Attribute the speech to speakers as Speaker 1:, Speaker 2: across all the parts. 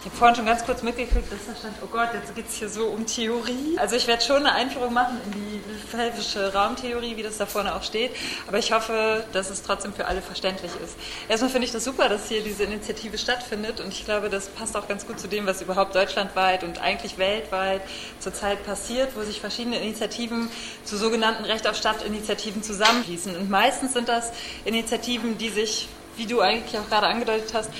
Speaker 1: Ich habe vorhin schon ganz kurz mitgekriegt, dass da stand, oh Gott, jetzt geht es hier so um Theorie. Also ich werde schon eine Einführung machen in die pfälzische Raumtheorie, wie das da vorne auch steht. Aber ich hoffe, dass es trotzdem für alle verständlich ist. Erstmal finde ich das super, dass hier diese Initiative stattfindet. Und ich glaube, das passt auch ganz gut zu dem, was überhaupt deutschlandweit und eigentlich weltweit zurzeit passiert, wo sich verschiedene Initiativen zu sogenannten Recht auf Stadt-Initiativen zusammenschließen. Und meistens sind das Initiativen, die sich, wie du eigentlich auch gerade angedeutet hast,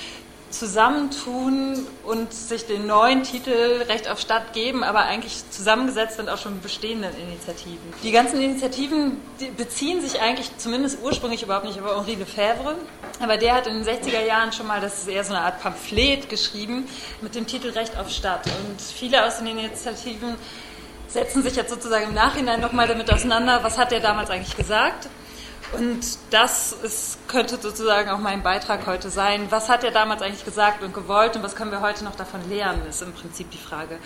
Speaker 1: zusammentun und sich den neuen Titel Recht auf Stadt geben, aber eigentlich zusammengesetzt sind auch schon bestehenden Initiativen. Die ganzen Initiativen beziehen sich eigentlich zumindest ursprünglich überhaupt nicht über Henri Lefebvre, aber der hat in den 60er Jahren schon mal, das ist eher so eine Art Pamphlet geschrieben mit dem Titel Recht auf Stadt. Und viele aus den Initiativen setzen sich jetzt sozusagen im Nachhinein nochmal damit auseinander, was hat der damals eigentlich gesagt und das ist, könnte sozusagen auch mein Beitrag heute sein. Was hat er damals eigentlich gesagt und gewollt und was können wir heute noch davon lernen, ist im Prinzip die Frage.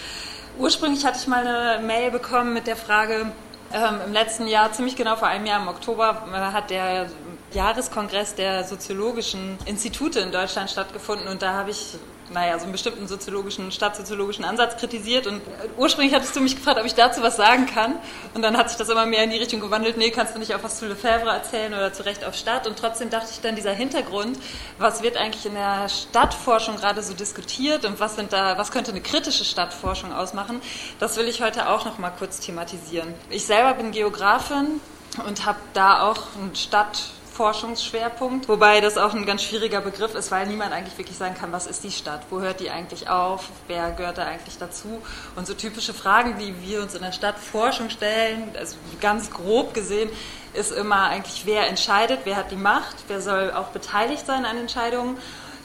Speaker 1: Ursprünglich hatte ich mal eine Mail bekommen mit der Frage, ähm, im letzten Jahr, ziemlich genau vor einem Jahr im Oktober, äh, hat der Jahreskongress der soziologischen Institute in Deutschland stattgefunden und da habe ich naja, so einen bestimmten soziologischen, stadtsoziologischen Ansatz kritisiert. Und ursprünglich hattest du mich gefragt, ob ich dazu was sagen kann. Und dann hat sich das immer mehr in die Richtung gewandelt, nee, kannst du nicht auch was zu Lefebvre erzählen oder zu Recht auf Stadt. Und trotzdem dachte ich dann, dieser Hintergrund, was wird eigentlich in der Stadtforschung gerade so diskutiert und was, sind da, was könnte eine kritische Stadtforschung ausmachen, das will ich heute auch noch mal kurz thematisieren. Ich selber bin Geografin und habe da auch ein Stadt Forschungsschwerpunkt, wobei das auch ein ganz schwieriger Begriff ist, weil niemand eigentlich wirklich sagen kann, was ist die Stadt, wo hört die eigentlich auf, wer gehört da eigentlich dazu? Und so typische Fragen, die wir uns in der Stadtforschung stellen, also ganz grob gesehen, ist immer eigentlich, wer entscheidet, wer hat die Macht, wer soll auch beteiligt sein an Entscheidungen?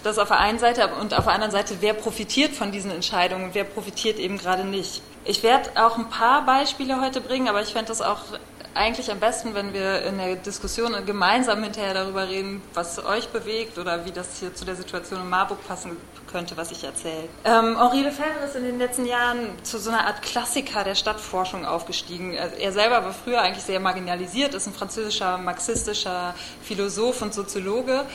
Speaker 1: Das auf der einen Seite und auf der anderen Seite, wer profitiert von diesen Entscheidungen, wer profitiert eben gerade nicht. Ich werde auch ein paar Beispiele heute bringen, aber ich fände das auch eigentlich am besten, wenn wir in der Diskussion gemeinsam hinterher darüber reden, was euch bewegt oder wie das hier zu der Situation in Marburg passen könnte, was ich erzähle. Ähm, Henri Lefebvre ist in den letzten Jahren zu so einer Art Klassiker der Stadtforschung aufgestiegen. Er selber war früher eigentlich sehr marginalisiert, ist ein französischer marxistischer Philosoph und Soziologe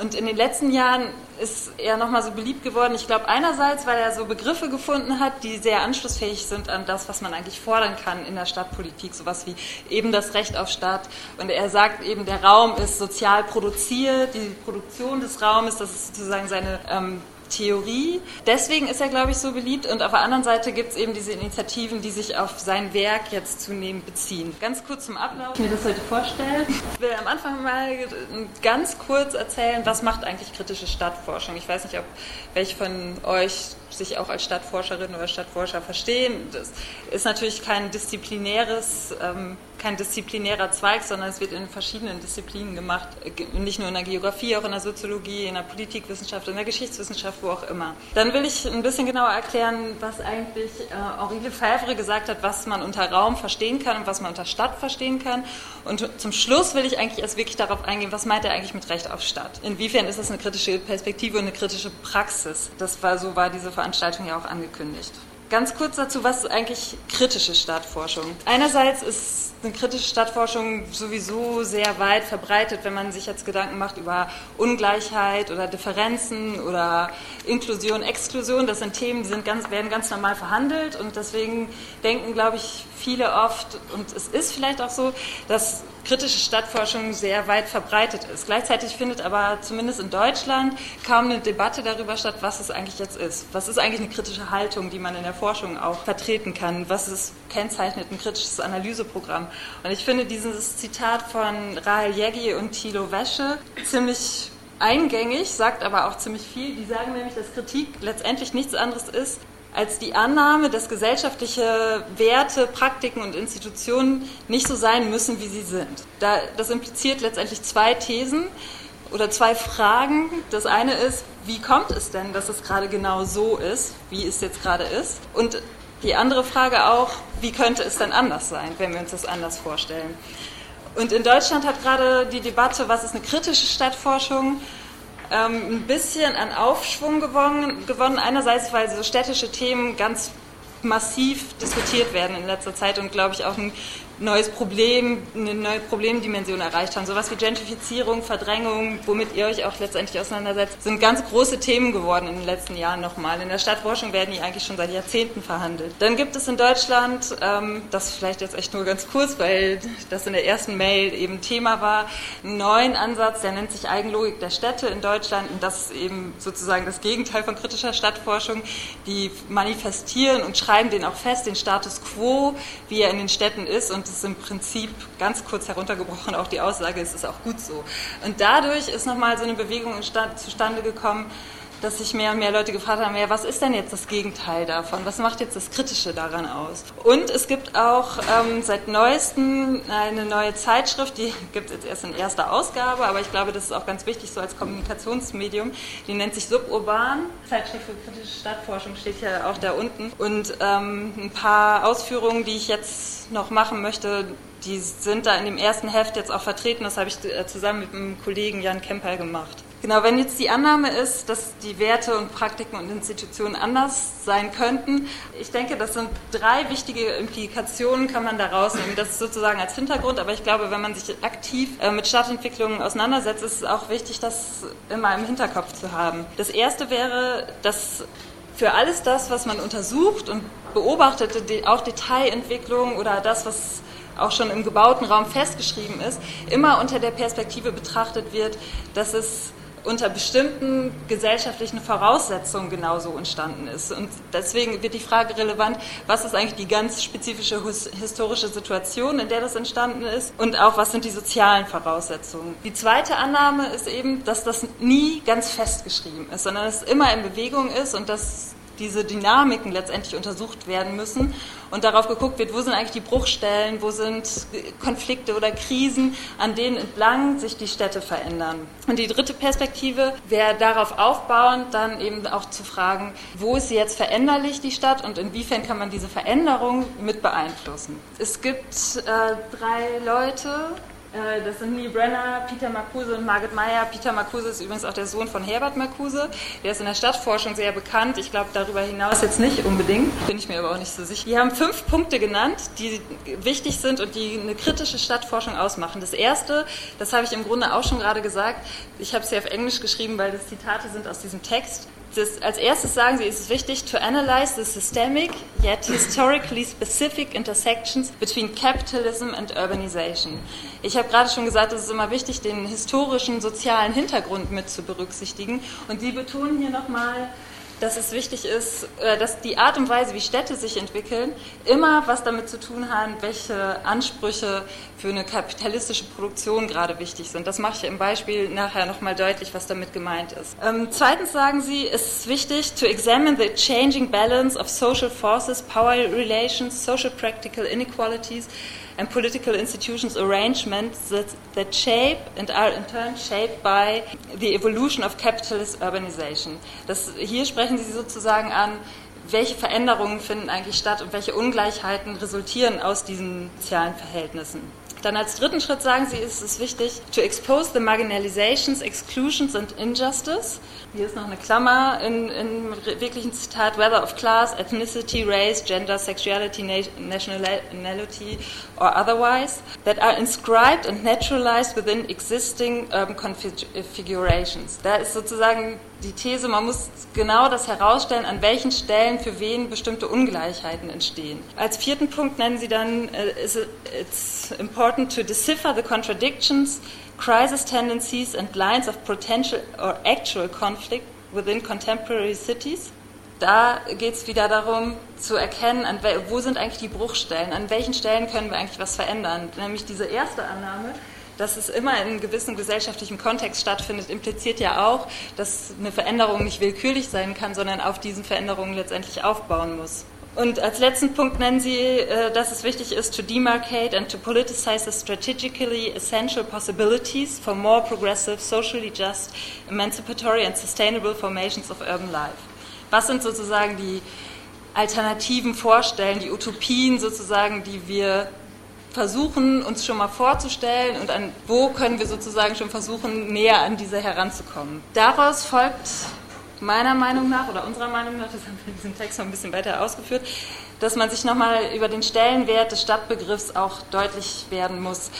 Speaker 1: und in den letzten Jahren ist er nochmal so beliebt geworden. Ich glaube, einerseits, weil er so Begriffe gefunden hat, die sehr anschlussfähig sind an das, was man eigentlich fordern kann in der Stadtpolitik. Sowas wie eben das Recht auf Stadt. Und er sagt eben, der Raum ist sozial produziert, die Produktion des Raumes, das ist sozusagen seine ähm, Theorie. Deswegen ist er, glaube ich, so beliebt. Und auf der anderen Seite gibt es eben diese Initiativen, die sich auf sein Werk jetzt zunehmend beziehen. Ganz kurz zum Ablauf. Ich mir das heute vorstellen. Ich will am Anfang mal ganz kurz erzählen, was macht eigentlich kritische Stadtforschung. Ich weiß nicht, ob welche von euch sich auch als Stadtforscherin oder Stadtforscher verstehen. Das ist natürlich kein disziplinäres, ähm, kein disziplinärer Zweig, sondern es wird in verschiedenen Disziplinen gemacht, nicht nur in der Geografie, auch in der Soziologie, in der Politikwissenschaft, in der Geschichtswissenschaft, wo auch immer. Dann will ich ein bisschen genauer erklären, was eigentlich äh, Henri Lefebvre gesagt hat, was man unter Raum verstehen kann und was man unter Stadt verstehen kann. Und zum Schluss will ich eigentlich erst wirklich darauf eingehen, was meint er eigentlich mit Recht auf Stadt? Inwiefern ist das eine kritische Perspektive und eine kritische Praxis? Das war so war diese Veranstaltung ja auch angekündigt. Ganz kurz dazu, was ist eigentlich kritische Stadtforschung? Einerseits ist eine kritische Stadtforschung sowieso sehr weit verbreitet, wenn man sich jetzt Gedanken macht über Ungleichheit oder Differenzen oder Inklusion, Exklusion. Das sind Themen, die sind ganz, werden ganz normal verhandelt und deswegen denken, glaube ich, viele oft, und es ist vielleicht auch so, dass kritische Stadtforschung sehr weit verbreitet ist. Gleichzeitig findet aber zumindest in Deutschland kaum eine Debatte darüber statt, was es eigentlich jetzt ist. Was ist eigentlich eine kritische Haltung, die man in der Forschung auch vertreten kann? Was ist kennzeichnet ein kritisches Analyseprogramm? Und ich finde dieses Zitat von Rahel Jeggi und Thilo Wäsche ziemlich eingängig, sagt aber auch ziemlich viel. Die sagen nämlich, dass Kritik letztendlich nichts anderes ist als die Annahme, dass gesellschaftliche Werte, Praktiken und Institutionen nicht so sein müssen, wie sie sind. das impliziert letztendlich zwei Thesen oder zwei Fragen. Das eine ist, wie kommt es denn, dass es gerade genau so ist, wie es jetzt gerade ist? Und die andere Frage auch, wie könnte es denn anders sein, wenn wir uns das anders vorstellen? Und in Deutschland hat gerade die Debatte, was ist eine kritische Stadtforschung, ähm, ein bisschen an Aufschwung gewonnen, gewonnen. Einerseits, weil so städtische Themen ganz massiv diskutiert werden in letzter Zeit und glaube ich auch ein neues Problem, eine neue Problemdimension erreicht haben. Sowas wie Gentrifizierung, Verdrängung, womit ihr euch auch letztendlich auseinandersetzt, sind ganz große Themen geworden in den letzten Jahren nochmal. In der Stadtforschung werden die eigentlich schon seit Jahrzehnten verhandelt. Dann gibt es in Deutschland, ähm, das vielleicht jetzt echt nur ganz kurz, weil das in der ersten Mail eben Thema war, einen neuen Ansatz, der nennt sich Eigenlogik der Städte in Deutschland und das ist eben sozusagen das Gegenteil von kritischer Stadtforschung. Die manifestieren und schreiben den auch fest, den Status quo, wie er in den Städten ist und das ist im Prinzip ganz kurz heruntergebrochen auch die Aussage, es ist auch gut so. Und dadurch ist nochmal so eine Bewegung zustande gekommen, dass sich mehr und mehr Leute gefragt haben, ja, was ist denn jetzt das Gegenteil davon? Was macht jetzt das Kritische daran aus? Und es gibt auch ähm, seit neuestem eine neue Zeitschrift, die gibt es jetzt erst in erster Ausgabe, aber ich glaube, das ist auch ganz wichtig so als Kommunikationsmedium. Die nennt sich Suburban. Zeitschrift für kritische Stadtforschung steht ja auch da unten. Und ähm, ein paar Ausführungen, die ich jetzt noch machen möchte, die sind da in dem ersten Heft jetzt auch vertreten. Das habe ich äh, zusammen mit dem Kollegen Jan Kemper gemacht. Genau, wenn jetzt die Annahme ist, dass die Werte und Praktiken und Institutionen anders sein könnten, ich denke, das sind drei wichtige Implikationen, kann man da rausnehmen. Das ist sozusagen als Hintergrund, aber ich glaube, wenn man sich aktiv äh, mit Stadtentwicklungen auseinandersetzt, ist es auch wichtig, das immer im Hinterkopf zu haben. Das erste wäre, dass für alles das, was man untersucht und beobachtet, auch Detailentwicklung oder das, was auch schon im gebauten Raum festgeschrieben ist, immer unter der Perspektive betrachtet wird, dass es unter bestimmten gesellschaftlichen Voraussetzungen genauso entstanden ist. Und deswegen wird die Frage relevant, was ist eigentlich die ganz spezifische historische Situation, in der das entstanden ist und auch was sind die sozialen Voraussetzungen. Die zweite Annahme ist eben, dass das nie ganz festgeschrieben ist, sondern es immer in Bewegung ist und dass diese Dynamiken letztendlich untersucht werden müssen und darauf geguckt wird, wo sind eigentlich die Bruchstellen, wo sind Konflikte oder Krisen, an denen entlang sich die Städte verändern. Und die dritte Perspektive wäre darauf aufbauend dann eben auch zu fragen, wo ist sie jetzt veränderlich, die Stadt, und inwiefern kann man diese Veränderung mit beeinflussen. Es gibt äh, drei Leute, das sind Neil Brenner, Peter Marcuse und Margit Meyer. Peter Marcuse ist übrigens auch der Sohn von Herbert Marcuse. Der ist in der Stadtforschung sehr bekannt. Ich glaube, darüber hinaus jetzt nicht unbedingt. Bin ich mir aber auch nicht so sicher. Die haben fünf Punkte genannt, die wichtig sind und die eine kritische Stadtforschung ausmachen. Das erste, das habe ich im Grunde auch schon gerade gesagt. Ich habe es ja auf Englisch geschrieben, weil das Zitate sind aus diesem Text. Das, als erstes sagen sie, es ist wichtig to analyze the systemic yet historically specific intersections between capitalism and urbanization. Ich habe gerade schon gesagt, es ist immer wichtig, den historischen, sozialen Hintergrund mit zu berücksichtigen. Und sie betonen hier nochmal, dass es wichtig ist, äh, dass die Art und Weise, wie Städte sich entwickeln, immer was damit zu tun haben, welche Ansprüche für eine kapitalistische Produktion gerade wichtig sind. Das mache ich im Beispiel nachher nochmal deutlich, was damit gemeint ist. Ähm, zweitens sagen Sie, es ist wichtig, to examine the changing balance of social forces, power relations, social practical inequalities, and political institutions arrangements that, that shape and are in turn shaped by the evolution of capitalist urbanization. Das, hier sprechen Sie sozusagen an, welche Veränderungen finden eigentlich statt und welche Ungleichheiten resultieren aus diesen sozialen Verhältnissen. Dann als dritten Schritt sagen Sie, ist es wichtig, to expose the marginalizations, exclusions and injustice. Hier ist noch eine Klammer in, in wirklichen Zitat, whether of class, ethnicity, race, gender, sexuality, nationality or otherwise, that are inscribed and naturalized within existing urban configurations. Da ist sozusagen die These, man muss genau das herausstellen, an welchen Stellen für wen bestimmte Ungleichheiten entstehen. Als vierten Punkt nennen Sie dann, it, it's important to decipher the contradictions, crisis tendencies and lines of potential or actual conflict within contemporary cities. Da geht es wieder darum zu erkennen, wo sind eigentlich die Bruchstellen, an welchen Stellen können wir eigentlich was verändern. Nämlich diese erste Annahme, dass es immer in einem gewissen gesellschaftlichen Kontext stattfindet, impliziert ja auch, dass eine Veränderung nicht willkürlich sein kann, sondern auf diesen Veränderungen letztendlich aufbauen muss. Und als letzten Punkt nennen Sie, äh, dass es wichtig ist, to demarcate and to politicize the strategically essential possibilities for more progressive, socially just, emancipatory and sustainable formations of urban life. Was sind sozusagen die alternativen Vorstellen, die Utopien sozusagen, die wir versuchen, uns schon mal vorzustellen und an wo können wir sozusagen schon versuchen, näher an diese heranzukommen. Daraus folgt meiner Meinung nach oder unserer Meinung nach, das haben wir in diesem Text noch ein bisschen weiter ausgeführt, dass man sich nochmal über den Stellenwert des Stadtbegriffs auch deutlich werden muss.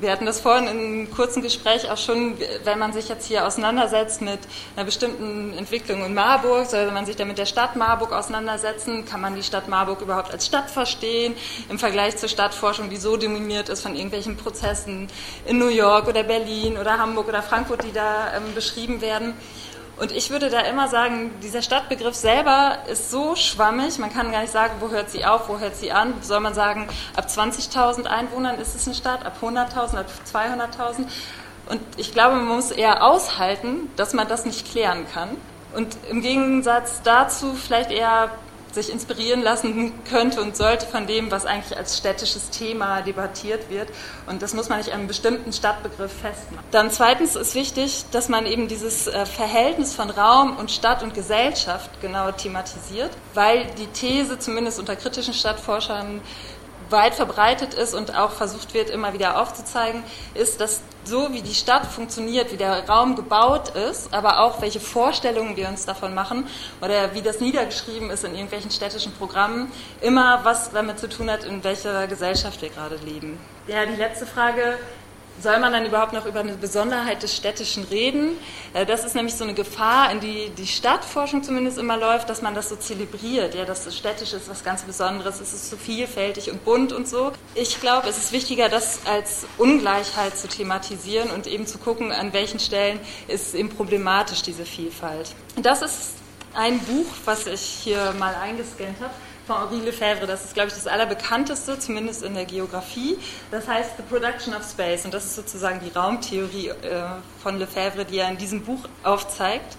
Speaker 1: Wir hatten das vorhin in einem kurzen Gespräch auch schon, wenn man sich jetzt hier auseinandersetzt mit einer bestimmten Entwicklung in Marburg, soll man sich dann mit der Stadt Marburg auseinandersetzen, kann man die Stadt Marburg überhaupt als Stadt verstehen, im Vergleich zur Stadtforschung, die so dominiert ist von irgendwelchen Prozessen in New York oder Berlin oder Hamburg oder Frankfurt, die da ähm, beschrieben werden. Und ich würde da immer sagen, dieser Stadtbegriff selber ist so schwammig, man kann gar nicht sagen, wo hört sie auf, wo hört sie an. Soll man sagen, ab 20.000 Einwohnern ist es eine Stadt, ab 100.000, ab 200.000? Und ich glaube, man muss eher aushalten, dass man das nicht klären kann. Und im Gegensatz dazu vielleicht eher sich inspirieren lassen könnte und sollte von dem, was eigentlich als städtisches Thema debattiert wird. Und das muss man nicht an einem bestimmten Stadtbegriff festmachen. Dann zweitens ist wichtig, dass man eben dieses äh, Verhältnis von Raum und Stadt und Gesellschaft genau thematisiert, weil die These, zumindest unter kritischen Stadtforschern, weit verbreitet ist und auch versucht wird, immer wieder aufzuzeigen, ist, dass so wie die Stadt funktioniert, wie der Raum gebaut ist, aber auch welche Vorstellungen wir uns davon machen oder wie das niedergeschrieben ist in irgendwelchen städtischen Programmen, immer was damit zu tun hat, in welcher Gesellschaft wir gerade leben. Ja, die letzte Frage soll man dann überhaupt noch über eine Besonderheit des Städtischen reden? Äh, das ist nämlich so eine Gefahr, in die die Stadtforschung zumindest immer läuft, dass man das so zelebriert, ja, das Städtische ist was ganz Besonderes, es ist so vielfältig und bunt und so. Ich glaube, es ist wichtiger, das als Ungleichheit zu thematisieren und eben zu gucken, an welchen Stellen ist eben problematisch diese Vielfalt. Das ist ein Buch, was ich hier mal eingescannt habe von Henri Lefebvre. Das ist, glaube ich, das allerbekannteste, zumindest in der Geografie. Das heißt The Production of Space. Und das ist sozusagen die Raumtheorie äh, von Lefebvre, die er in diesem Buch aufzeigt.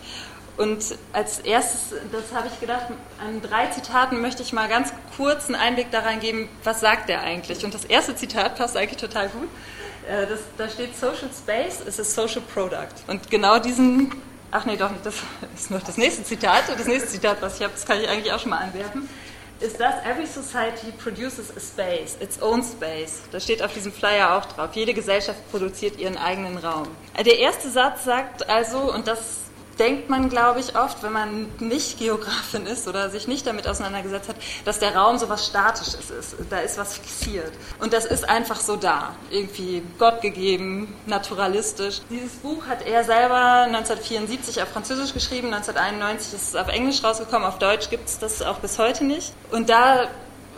Speaker 1: Und als erstes, das habe ich gedacht, an drei Zitaten möchte ich mal ganz kurz einen Einblick da reingeben, was sagt er eigentlich. Und das erste Zitat passt eigentlich total gut. Äh, das, da steht Social Space is a social product. Und genau diesen, ach nee, doch das ist noch das nächste Zitat. Das nächste Zitat, was ich habe, das kann ich eigentlich auch schon mal anwerfen ist das, every society produces a space, its own space. Das steht auf diesem Flyer auch drauf. Jede Gesellschaft produziert ihren eigenen Raum. Der erste Satz sagt also, und das denkt man, glaube ich, oft, wenn man nicht Geografin ist oder sich nicht damit auseinandergesetzt hat, dass der Raum so was Statisches ist. Da ist was fixiert. Und das ist einfach so da. Irgendwie Gott gegeben, naturalistisch. Dieses Buch hat er selber 1974 auf Französisch geschrieben, 1991 ist es auf Englisch rausgekommen, auf Deutsch gibt es das auch bis heute nicht. Und da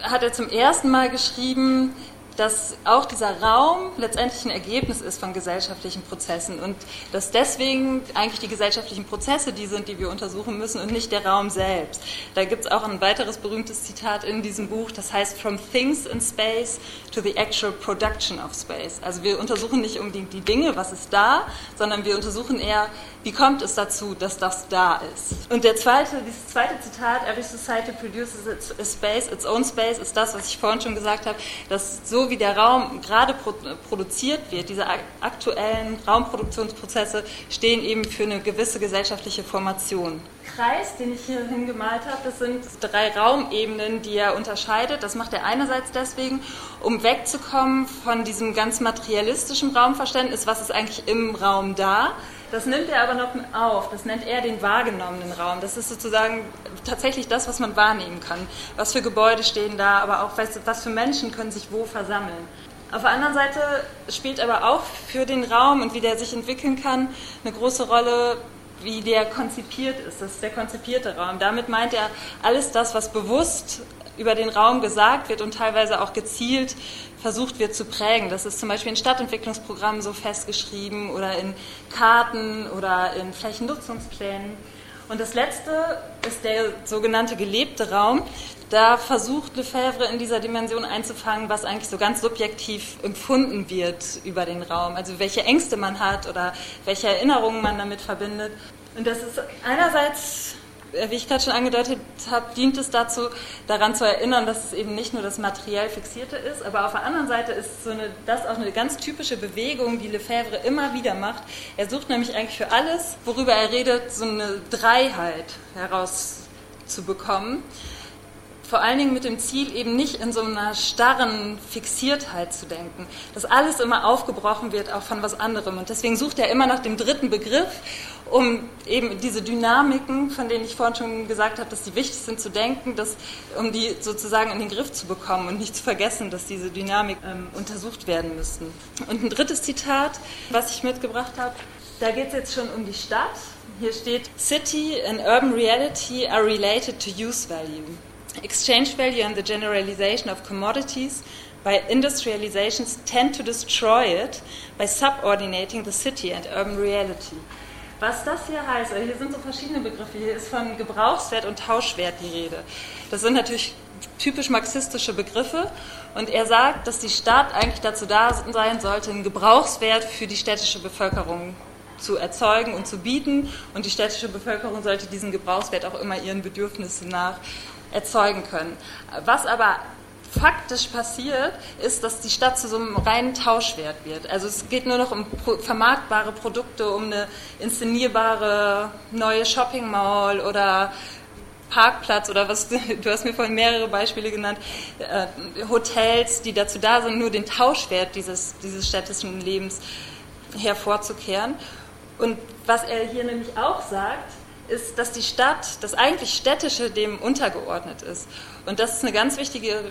Speaker 1: hat er zum ersten Mal geschrieben, dass auch dieser Raum letztendlich ein Ergebnis ist von gesellschaftlichen Prozessen und dass deswegen eigentlich die gesellschaftlichen Prozesse die sind, die wir untersuchen müssen und nicht der Raum selbst. Da gibt es auch ein weiteres berühmtes Zitat in diesem Buch, das heißt From Things in Space to the Actual Production of Space. Also wir untersuchen nicht unbedingt die Dinge, was ist da, sondern wir untersuchen eher, wie kommt es dazu, dass das da ist. Und der zweite, dieses zweite Zitat, Every Society produces its space, its own space, ist das, was ich vorhin schon gesagt habe, dass so wie der Raum gerade produziert wird, diese aktuellen Raumproduktionsprozesse stehen eben für eine gewisse gesellschaftliche Formation. Kreis, den ich hier hingemalt habe, das sind drei Raumebenen, die er unterscheidet. Das macht er einerseits deswegen, um wegzukommen von diesem ganz materialistischen Raumverständnis, was ist eigentlich im Raum da, das nimmt er aber noch auf. Das nennt er den wahrgenommenen Raum. Das ist sozusagen tatsächlich das, was man wahrnehmen kann. Was für Gebäude stehen da, aber auch was, für Menschen können sich wo versammeln. Auf der anderen Seite spielt aber auch für den Raum und wie der sich entwickeln kann eine große Rolle, wie der konzipiert ist. Das ist der konzipierte Raum. Damit meint er alles das, was bewusst über den Raum gesagt wird und teilweise auch gezielt versucht wird zu prägen. Das ist zum Beispiel in Stadtentwicklungsprogrammen so festgeschrieben oder in Karten oder in Flächennutzungsplänen. Und das letzte ist der sogenannte gelebte Raum. Da versucht Lefebvre in dieser Dimension einzufangen, was eigentlich so ganz subjektiv empfunden wird über den Raum. Also welche Ängste man hat oder welche Erinnerungen man damit verbindet. Und das ist einerseits wie ich gerade schon angedeutet habe, dient es dazu, daran zu erinnern, dass es eben nicht nur das materiell Fixierte ist, aber auf der anderen Seite ist so eine, das auch eine ganz typische Bewegung, die Lefebvre immer wieder macht. Er sucht nämlich eigentlich für alles, worüber er redet, so eine Dreiheit herauszubekommen. Vor allen Dingen mit dem Ziel, eben nicht in so einer starren Fixiertheit zu denken, dass alles immer aufgebrochen wird, auch von was anderem. Und deswegen sucht er immer nach dem dritten Begriff, um eben diese Dynamiken, von denen ich vorhin schon gesagt habe, dass die wichtig sind zu denken, dass, um die sozusagen in den Griff zu bekommen und nicht zu vergessen, dass diese Dynamik ähm, untersucht werden müssten. Und ein drittes Zitat, was ich mitgebracht habe, da geht es jetzt schon um die Stadt. Hier steht, City and urban reality are related to use value. Exchange value and the generalization of commodities by industrializations tend to destroy it by subordinating the city and urban reality. Was das hier heißt, also hier sind so verschiedene Begriffe. Hier ist von Gebrauchswert und Tauschwert die Rede. Das sind natürlich typisch marxistische Begriffe. Und er sagt, dass die Stadt eigentlich dazu da sein sollte, einen Gebrauchswert für die städtische Bevölkerung zu erzeugen und zu bieten. Und die städtische Bevölkerung sollte diesen Gebrauchswert auch immer ihren Bedürfnissen nach erzeugen können. Was aber faktisch passiert, ist, dass die Stadt zu so einem reinen Tauschwert wird. Also es geht nur noch um vermarktbare Produkte, um eine inszenierbare neue Shopping Mall oder Parkplatz oder was, du hast mir vorhin mehrere Beispiele genannt, äh, Hotels, die dazu da sind, nur den Tauschwert dieses, dieses städtischen Lebens hervorzukehren. Und was er hier nämlich auch sagt, ist, dass die Stadt, das eigentlich Städtische dem untergeordnet ist. Und das ist eine ganz wichtige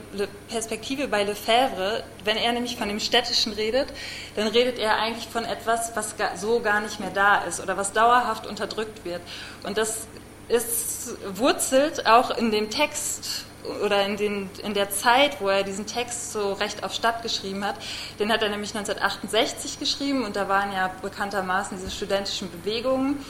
Speaker 1: Perspektive bei Lefebvre. Wenn er nämlich von dem Städtischen redet, dann redet er eigentlich von etwas, was so gar nicht mehr da ist oder was dauerhaft unterdrückt wird. Und das ist, wurzelt auch in dem Text oder in, den, in der Zeit, wo er diesen Text so recht auf Stadt geschrieben hat, den hat er nämlich 1968 geschrieben und da waren ja bekanntermaßen diese studentischen Bewegungen.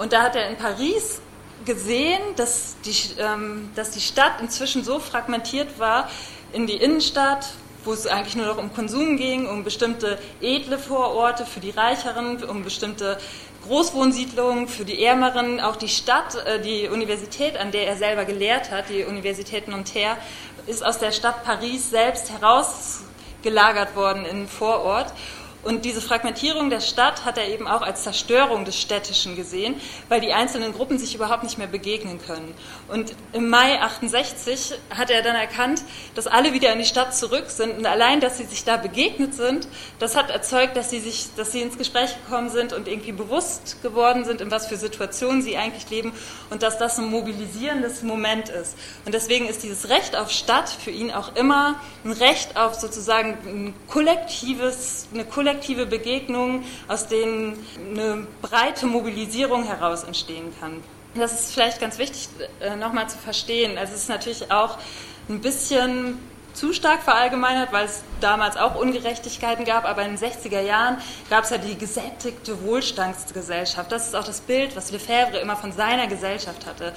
Speaker 1: Und da hat er in Paris gesehen, dass die, ähm, dass die Stadt inzwischen so fragmentiert war in die Innenstadt, wo es eigentlich nur noch um Konsum ging, um bestimmte edle Vororte für die Reicheren, um bestimmte Großwohnsiedlungen für die Ärmeren, auch die Stadt, äh, die Universität, an der er selber gelehrt hat, die Universität Nanterre, ist aus der Stadt Paris selbst herausgelagert worden in den Vorort. Und diese Fragmentierung der Stadt hat er eben auch als Zerstörung des Städtischen gesehen, weil die einzelnen Gruppen sich überhaupt nicht mehr begegnen können. Und im Mai 68 hat er dann erkannt, dass alle wieder in die Stadt zurück sind und allein, dass sie sich da begegnet sind, das hat erzeugt, dass sie sich, dass sie ins Gespräch gekommen sind und irgendwie bewusst geworden sind, in was für Situationen sie eigentlich leben und dass das ein mobilisierendes Moment ist. Und deswegen ist dieses Recht auf Stadt für ihn auch immer ein Recht auf sozusagen ein kollektives, eine kollektive Begegnungen, aus denen eine breite Mobilisierung heraus entstehen kann. Das ist vielleicht ganz wichtig äh, nochmal zu verstehen. Also es ist natürlich auch ein bisschen zu stark verallgemeinert, weil es damals auch Ungerechtigkeiten gab, aber in den 60er Jahren gab es ja die gesättigte Wohlstandsgesellschaft. Das ist auch das Bild, was Lefebvre immer von seiner Gesellschaft hatte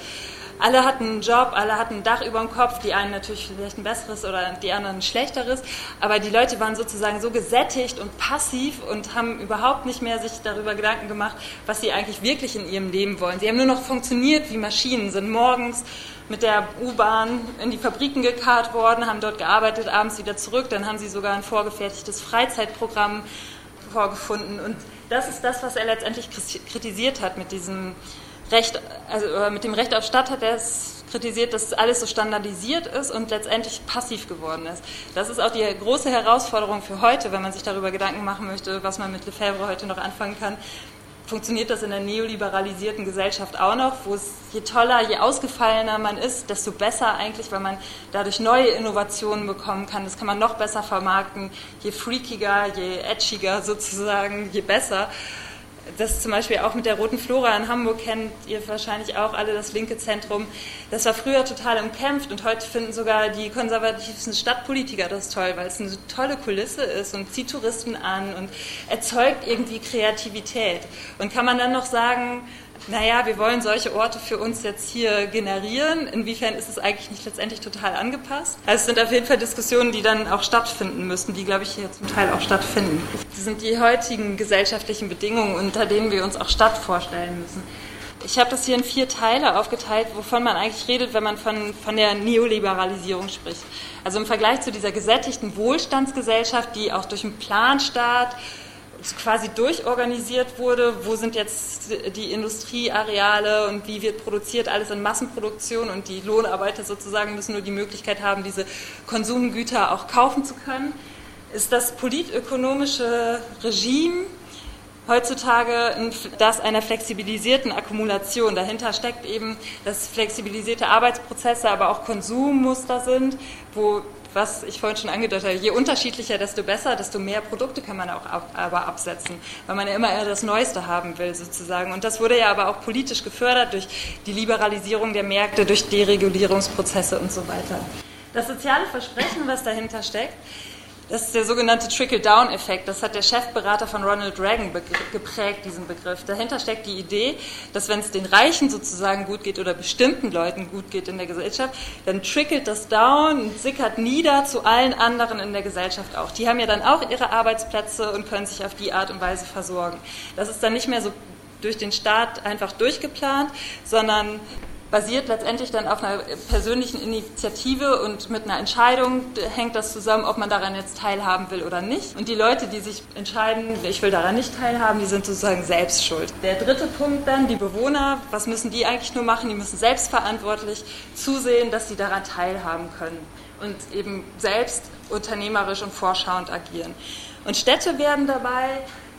Speaker 1: alle hatten einen Job, alle hatten ein Dach über dem Kopf, die einen natürlich vielleicht ein besseres oder die anderen ein schlechteres, aber die Leute waren sozusagen so gesättigt und passiv und haben überhaupt nicht mehr sich darüber Gedanken gemacht, was sie eigentlich wirklich in ihrem Leben wollen. Sie haben nur noch funktioniert wie Maschinen, sind morgens mit der U-Bahn in die Fabriken gekarrt worden, haben dort gearbeitet, abends wieder zurück, dann haben sie sogar ein vorgefertigtes Freizeitprogramm vorgefunden. Und das ist das, was er letztendlich kritisiert hat mit diesem Recht, also mit dem Recht auf Stadt hat er es kritisiert, dass alles so standardisiert ist und letztendlich passiv geworden ist. Das ist auch die große Herausforderung für heute, wenn man sich darüber Gedanken machen möchte, was man mit Lefebvre heute noch anfangen kann. Funktioniert das in der neoliberalisierten Gesellschaft auch noch, wo es je toller, je ausgefallener man ist, desto besser eigentlich, weil man dadurch neue Innovationen bekommen kann. Das kann man noch besser vermarkten. Je freakiger, je edgiger sozusagen, je besser das zum Beispiel auch mit der Roten Flora in Hamburg kennt ihr wahrscheinlich auch alle das linke Zentrum. Das war früher total umkämpft und heute finden sogar die konservativsten Stadtpolitiker das toll, weil es eine tolle Kulisse ist und zieht Touristen an und erzeugt irgendwie Kreativität. Und kann man dann noch sagen, naja, wir wollen solche Orte für uns jetzt hier generieren. Inwiefern ist es eigentlich nicht letztendlich total angepasst? Also es sind auf jeden Fall Diskussionen, die dann auch stattfinden müssen, die, glaube ich, hier zum Teil auch stattfinden. Das sind die heutigen gesellschaftlichen Bedingungen, unter denen wir uns auch Stadt vorstellen müssen. Ich habe das hier in vier Teile aufgeteilt, wovon man eigentlich redet, wenn man von, von der Neoliberalisierung spricht. Also im Vergleich zu dieser gesättigten Wohlstandsgesellschaft, die auch durch einen Planstaat quasi durchorganisiert wurde, wo sind jetzt die Industrieareale und wie wird produziert, alles in Massenproduktion und die Lohnarbeiter sozusagen müssen nur die Möglichkeit haben, diese Konsumgüter auch kaufen zu können, ist das politökonomische Regime heutzutage das einer flexibilisierten Akkumulation. Dahinter steckt eben, dass flexibilisierte Arbeitsprozesse, aber auch Konsummuster sind, wo was ich vorhin schon angedeutet habe, je unterschiedlicher, desto besser, desto mehr Produkte kann man auch ab, aber absetzen, weil man ja immer eher das Neueste haben will sozusagen. Und das wurde ja aber auch politisch gefördert durch die Liberalisierung der Märkte, durch Deregulierungsprozesse und so weiter. Das soziale Versprechen, was dahinter steckt, das ist der sogenannte Trickle-Down-Effekt. Das hat der Chefberater von Ronald Reagan geprägt, diesen Begriff. Dahinter steckt die Idee, dass wenn es den Reichen sozusagen gut geht oder bestimmten Leuten gut geht in der Gesellschaft, dann trickelt das down und sickert nieder zu allen anderen in der Gesellschaft auch. Die haben ja dann auch ihre Arbeitsplätze und können sich auf die Art und Weise versorgen. Das ist dann nicht mehr so durch den Staat einfach durchgeplant, sondern basiert letztendlich dann auf einer persönlichen Initiative und mit einer Entscheidung hängt das zusammen, ob man daran jetzt teilhaben will oder nicht. Und die Leute, die sich entscheiden, ich will daran nicht teilhaben, die sind sozusagen selbst schuld. Der dritte Punkt dann, die Bewohner, was müssen die eigentlich nur machen? Die müssen selbstverantwortlich zusehen, dass sie daran teilhaben können und eben selbst unternehmerisch und vorschauend agieren. Und Städte werden dabei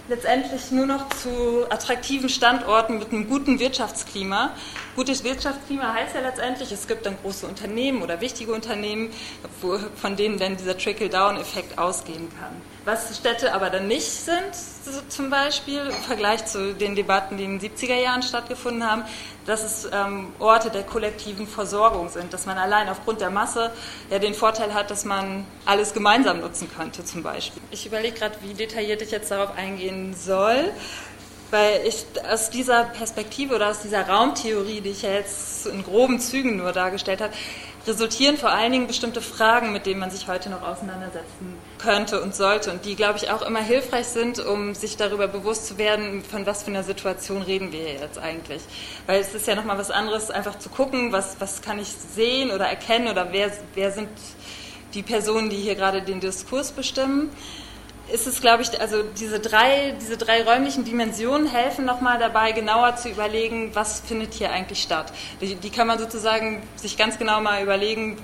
Speaker 1: letztendlich nur noch zu attraktiven Standorten mit einem guten Wirtschaftsklima. Gutes Wirtschaftsklima heißt ja letztendlich, es gibt dann große Unternehmen oder wichtige Unternehmen, von denen dann dieser Trickle-Down-Effekt ausgehen kann. Was Städte aber dann nicht sind, so zum Beispiel im Vergleich zu den Debatten, die in den 70er Jahren stattgefunden haben, dass es ähm, Orte der kollektiven Versorgung sind, dass man allein aufgrund der Masse ja den Vorteil hat, dass man alles gemeinsam nutzen könnte zum Beispiel. Ich überlege gerade, wie detailliert ich jetzt darauf eingehen soll weil ich aus dieser Perspektive oder aus dieser Raumtheorie, die ich ja jetzt in groben Zügen nur dargestellt habe, resultieren vor allen Dingen bestimmte Fragen, mit denen man sich heute noch auseinandersetzen könnte und sollte und die, glaube ich, auch immer hilfreich sind, um sich darüber bewusst zu werden, von was für einer Situation reden wir jetzt eigentlich. Weil es ist ja nochmal was anderes, einfach zu gucken, was, was kann ich sehen oder erkennen oder wer, wer sind die Personen, die hier gerade den Diskurs bestimmen ist es, glaube ich, also diese drei, diese drei räumlichen Dimensionen helfen nochmal dabei, genauer zu überlegen, was findet hier eigentlich statt. Die, die, kann man sozusagen sich ganz genau mal überlegen,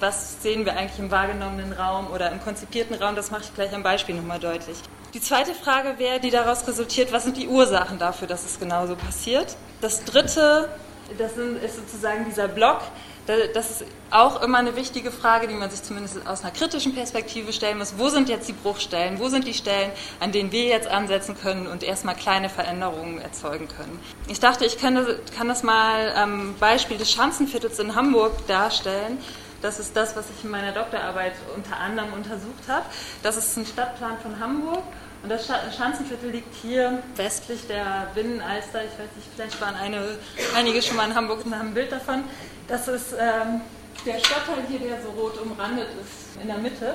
Speaker 1: was sehen wir eigentlich im wahrgenommenen Raum oder im konzipierten Raum, das mache ich gleich am Beispiel nochmal deutlich. Die zweite Frage wäre, die daraus resultiert, was sind die Ursachen dafür, dass es genauso passiert? Das dritte, das ist sozusagen dieser Block, das ist auch immer eine wichtige Frage, die man sich zumindest aus einer kritischen Perspektive stellen muss. Wo sind jetzt die Bruchstellen? Wo sind die Stellen, an denen wir jetzt ansetzen können und erstmal kleine Veränderungen erzeugen können? Ich dachte, ich kann das, kann das mal am Beispiel des Schanzenviertels in Hamburg darstellen. Das ist das, was ich in meiner Doktorarbeit unter anderem untersucht habe. Das ist ein Stadtplan von Hamburg. Und das Schanzenviertel liegt hier westlich der Binnenalster. Ich weiß nicht, vielleicht waren eine, einige schon mal in Hamburg und haben ein Bild davon. Das ist ähm, der Stadtteil hier, der so rot umrandet ist, in der Mitte.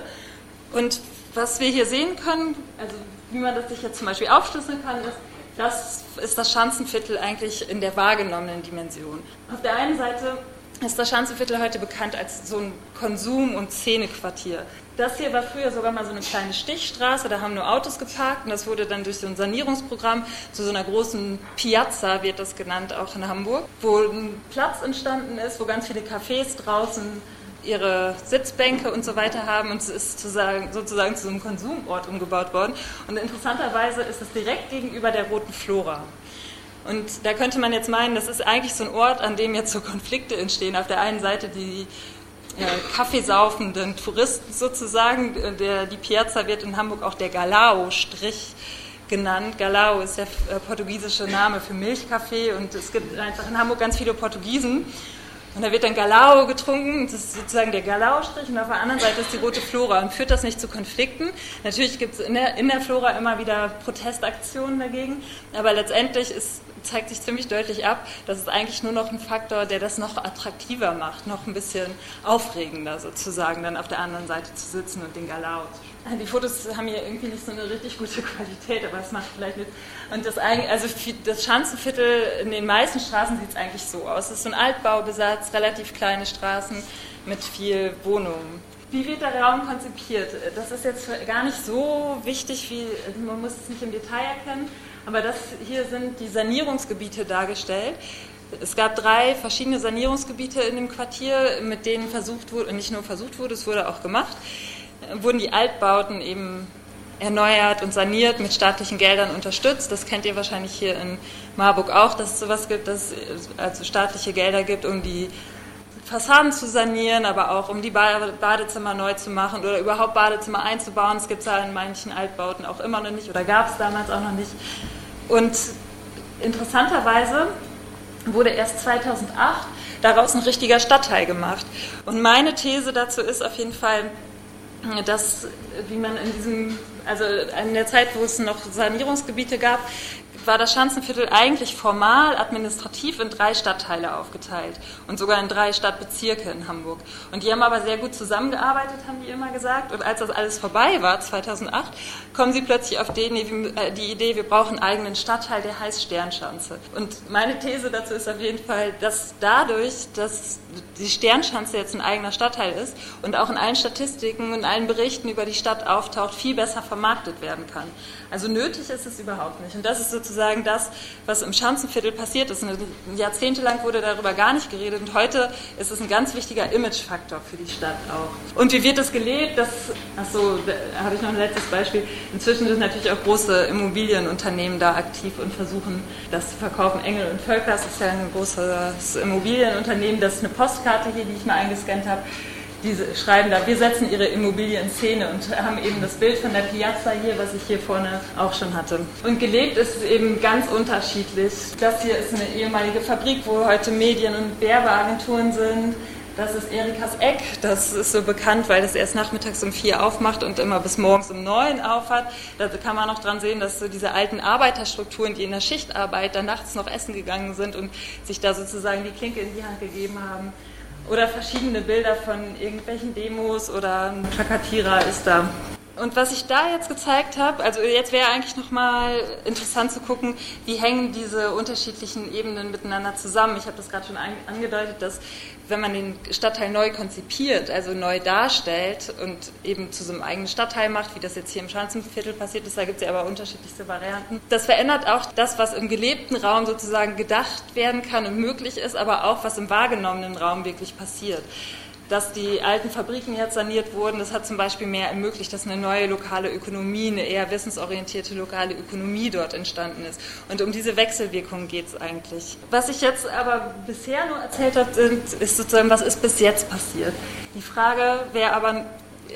Speaker 1: Und was wir hier sehen können, also wie man das sich jetzt zum Beispiel aufschlüsseln kann, ist, das ist das Schanzenviertel eigentlich in der wahrgenommenen Dimension. Auf der einen Seite ist das Schanzenviertel heute bekannt als so ein Konsum- und Szenequartier. Das hier war früher sogar mal so eine kleine Stichstraße, da haben nur Autos geparkt und das wurde dann durch so ein Sanierungsprogramm zu so einer großen Piazza, wird das genannt, auch in Hamburg, wo ein Platz entstanden ist, wo ganz viele Cafés draußen ihre Sitzbänke und so weiter haben und es ist sozusagen, zu so einem Konsumort umgebaut worden. Und interessanterweise ist es direkt gegenüber der Roten Flora. Und da könnte man jetzt meinen, das ist eigentlich so ein Ort, an dem jetzt so Konflikte entstehen. Auf der einen Seite die kaffeesaufenden Touristen sozusagen. Der, die Piazza wird in Hamburg auch der Galao-Strich genannt. Galao ist der äh, portugiesische Name für Milchkaffee und es gibt einfach in Hamburg ganz viele Portugiesen. Und da wird dann Galao getrunken, das ist sozusagen der Galao-Strich und auf der anderen Seite ist die rote Flora. Und führt das nicht zu Konflikten? Natürlich gibt es in in der Flora immer wieder Protestaktionen dagegen, aber letztendlich ist zeigt sich ziemlich deutlich ab, dass es eigentlich nur noch ein Faktor, der das noch attraktiver macht, noch ein bisschen aufregender sozusagen, dann auf der anderen Seite zu sitzen und den Galau. Die Fotos haben hier irgendwie nicht so eine richtig gute Qualität, aber es macht vielleicht mit. Und das, also das Schanzenviertel in den meisten Straßen sieht es eigentlich so aus. Es ist so ein Altbaubesatz, relativ kleine Straßen mit viel Wohnungen. Wie wird der Raum konzipiert? Das ist jetzt gar nicht so wichtig, wie man muss es nicht im Detail erkennen, aber das hier sind die Sanierungsgebiete dargestellt. Es gab drei verschiedene Sanierungsgebiete in dem Quartier, mit denen versucht wurde, nicht nur versucht wurde, es wurde auch gemacht, wurden die Altbauten eben erneuert und saniert, mit staatlichen Geldern unterstützt. Das kennt ihr wahrscheinlich hier in Marburg auch, dass es sowas gibt, dass es also staatliche Gelder gibt, um die Fassaden zu sanieren, aber auch um die Badezimmer neu zu machen oder überhaupt Badezimmer einzubauen. Es gibt es ja in manchen Altbauten auch immer noch nicht oder gab es damals auch noch nicht. Und interessanterweise wurde erst 2008 daraus ein richtiger Stadtteil gemacht. Und meine These dazu ist auf jeden Fall, dass, wie man in diesem, also in der Zeit, wo es noch Sanierungsgebiete gab, war das Schanzenviertel eigentlich formal administrativ in drei Stadtteile aufgeteilt und sogar in drei Stadtbezirke in Hamburg. Und die haben aber sehr gut zusammengearbeitet, haben die immer gesagt. Und als das alles vorbei war, 2008, kommen sie plötzlich auf die, äh, die Idee, wir brauchen einen eigenen Stadtteil, der heißt Sternschanze. Und meine These dazu ist auf jeden Fall, dass dadurch, dass die Sternschanze jetzt ein eigener Stadtteil ist und auch in allen Statistiken und allen Berichten über die Stadt auftaucht, viel besser vermarktet werden kann. Also nötig ist es überhaupt nicht. Und das ist sozusagen das, was im Schanzenviertel passiert ist. Jahrzehntelang wurde darüber gar nicht geredet und heute ist es ein ganz wichtiger Imagefaktor für die Stadt auch. Und wie wird das gelebt? Das, achso, da habe ich noch ein letztes Beispiel. Inzwischen sind natürlich auch große Immobilienunternehmen da aktiv und versuchen, das zu verkaufen. Engel und Völkers ist ja ein großes Immobilienunternehmen. Das ist eine Postkarte hier, die ich mal eingescannt habe die schreiben da, wir setzen ihre Immobilie in Szene und haben eben das Bild von der Piazza hier, was ich hier vorne auch schon hatte. Und gelebt ist es eben ganz unterschiedlich. Das hier ist eine ehemalige Fabrik, wo heute Medien- und Werbeagenturen sind. Das ist Erikas Eck. Das ist so bekannt, weil das erst nachmittags um vier aufmacht und immer bis morgens um neun aufhat. Da kann man noch dran sehen, dass so diese alten Arbeiterstrukturen, die in der Schichtarbeit dann nachts noch essen gegangen sind und sich da sozusagen die Klinke in die Hand gegeben haben, oder verschiedene Bilder von irgendwelchen Demos oder ein Plakatierer ist da. Und was ich da jetzt gezeigt habe, also jetzt wäre eigentlich nochmal interessant zu gucken, wie hängen diese unterschiedlichen Ebenen miteinander zusammen. Ich habe das gerade schon angedeutet, dass wenn man den Stadtteil neu konzipiert, also neu darstellt und eben zu so einem eigenen Stadtteil macht, wie das jetzt hier im Schanzenviertel passiert ist, da gibt es ja aber unterschiedlichste Varianten. Das verändert auch das, was im gelebten Raum sozusagen gedacht werden kann und möglich ist, aber auch was im wahrgenommenen Raum wirklich passiert dass die alten Fabriken jetzt saniert wurden. Das hat zum Beispiel mehr ermöglicht, dass eine neue lokale Ökonomie, eine eher wissensorientierte lokale Ökonomie dort entstanden ist. Und um diese Wechselwirkung geht es eigentlich. Was ich jetzt aber bisher nur erzählt habe, ist sozusagen, was ist bis jetzt passiert. Die Frage wäre aber,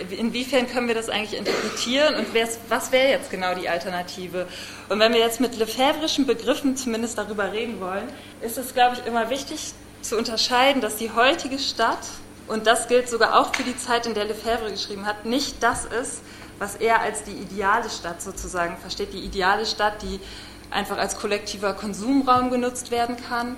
Speaker 1: inwiefern können wir das eigentlich interpretieren und was wäre jetzt genau die Alternative? Und wenn wir jetzt mit lefebvrischen Begriffen zumindest darüber reden wollen, ist es, glaube ich, immer wichtig zu unterscheiden, dass die heutige Stadt und das gilt sogar auch für die Zeit, in der Lefebvre geschrieben hat, nicht das ist, was er als die ideale Stadt sozusagen versteht. Die ideale Stadt, die einfach als kollektiver Konsumraum genutzt werden kann